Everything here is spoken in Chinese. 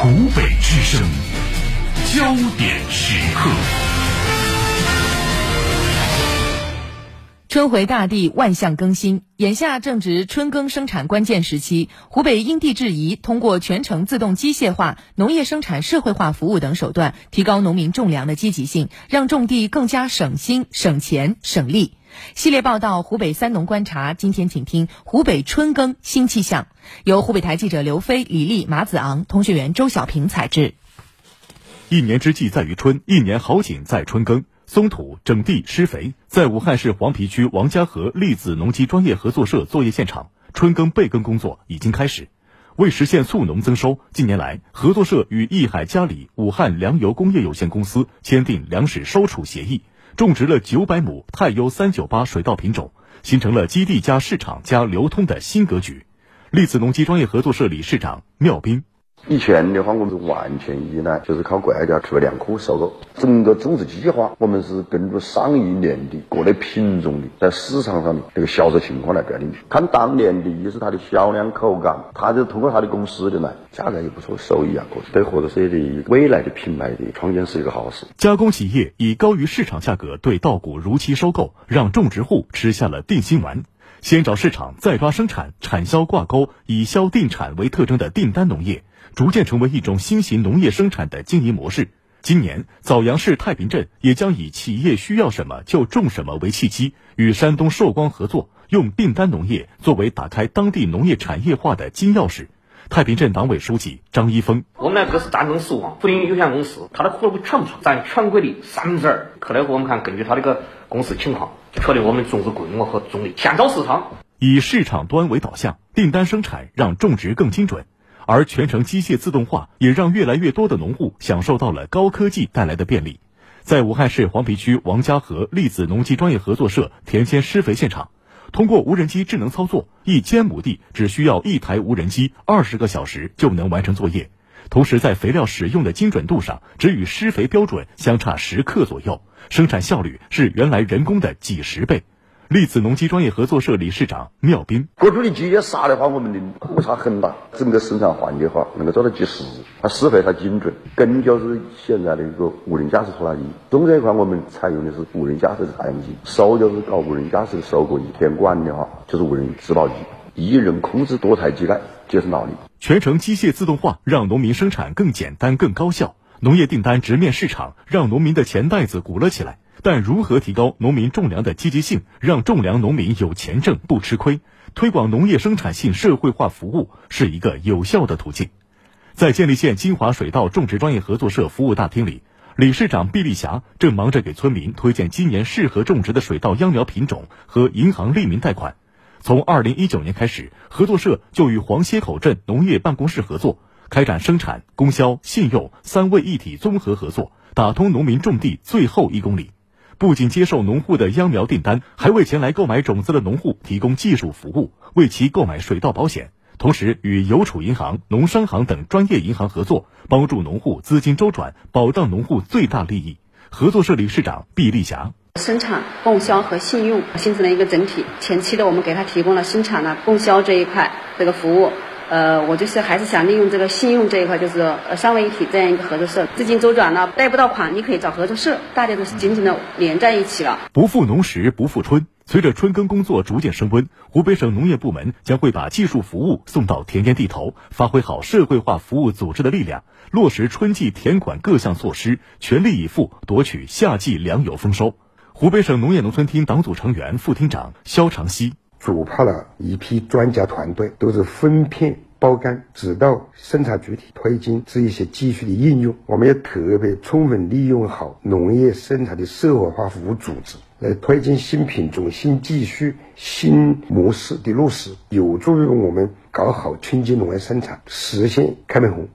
湖北之声，焦点时刻。春回大地，万象更新。眼下正值春耕生产关键时期，湖北因地制宜，通过全程自动机械化、农业生产社会化服务等手段，提高农民种粮的积极性，让种地更加省心、省钱、省力。系列报道《湖北三农观察》，今天请听湖北春耕新气象，由湖北台记者刘飞、李丽、马子昂，通讯员周小平采制。一年之计在于春，一年好景在春耕。松土、整地、施肥，在武汉市黄陂区王家河栗子农机专业合作社作业现场，春耕备耕工作已经开始。为实现促农增收，近年来，合作社与益海嘉里武汉粮油工业有限公司签订粮食收储协议，种植了九百亩太优三九八水稻品种，形成了基地加市场加流通的新格局。栗子农机专业合作社理事长缪斌。以前的话，我们是完全依赖，就是靠国家出粮库收购。整个种植计划，我们是根据上一年的各类品种的在市场上的这个销售情况来决定的。看当年的，一是它的销量、口感，它就通过它的公司的来，价格也不错，收益啊，各对合作社的未来的品牌的创建是一个好事。加工企业以高于市场价格对稻谷如期收购，让种植户吃下了定心丸。先找市场，再抓生产，产销挂钩，以销定产为特征的订单农业。逐渐成为一种新型农业生产的经营模式。今年，枣阳市太平镇也将以企业需要什么就种什么为契机，与山东寿光合作，用订单农业作为打开当地农业产业化的金钥匙。太平镇党委书记张一峰：我们呢，这是赞成寿光福林有限公司，它的货物全部占全国的三分之二。后来我们看，根据它这个公司情况，确定我们种植规模和种类，先找市场，以市场端为导向，订单生产让种植更精准。而全程机械自动化也让越来越多的农户享受到了高科技带来的便利。在武汉市黄陂区王家河栗子农机专业合作社田间施肥现场，通过无人机智能操作，一千亩地只需要一台无人机二十个小时就能完成作业。同时，在肥料使用的精准度上，只与施肥标准相差十克左右，生产效率是原来人工的几十倍。栗子农机专业合作社理事长缪斌：各种的机械杀的话，我们的误差很大，整个生产环节化能够做到及时，它施肥它精准。根就是现在的一个无人驾驶拖拉机，种这一块我们采用的是无人驾驶的插秧机，收就是搞无人驾驶的收割机，田管的话就是无人植保机，一人控制多台机盖，节省劳力。全程机械自动化让农民生产更简单、更高效，农业订单直面市场，让农民的钱袋子鼓了起来。但如何提高农民种粮的积极性，让种粮农民有钱挣不吃亏？推广农业生产性社会化服务是一个有效的途径。在建立县金华水稻种植专业合作社服务大厅里，理事长毕丽霞正忙着给村民推荐今年适合种植的水稻秧苗品种和银行利民贷款。从二零一九年开始，合作社就与黄歇口镇农业办公室合作，开展生产、供销、信用三位一体综合合作，打通农民种地最后一公里。不仅接受农户的秧苗订单，还为前来购买种子的农户提供技术服务，为其购买水稻保险。同时，与邮储银行、农商行等专业银行合作，帮助农户资金周转，保障农户最大利益。合作社理事长毕丽霞：生产、供销和信用形成了一个整体。前期的我们给他提供了生产呢、供销这一块这个服务。呃，我就是还是想利用这个信用这一块，就是呃三位一体这样一个合作社，资金周转了贷不到款，你可以找合作社，大家都是紧紧的连在一起了。不负农时不负春，随着春耕工作逐渐升温，湖北省农业部门将会把技术服务送到田间地头，发挥好社会化服务组织的力量，落实春季田管各项措施，全力以赴夺取夏季粮油丰收。湖北省农业农村厅党组成员、副厅长肖长西。组派了一批专家团队，都是分片包干，指导生产主体推进这一些技术的应用。我们要特别充分利用好农业生产的社会化服务组织，来推进新品种、新技术、新模式的落实，有助于我们搞好春季农业生产，实现开门红。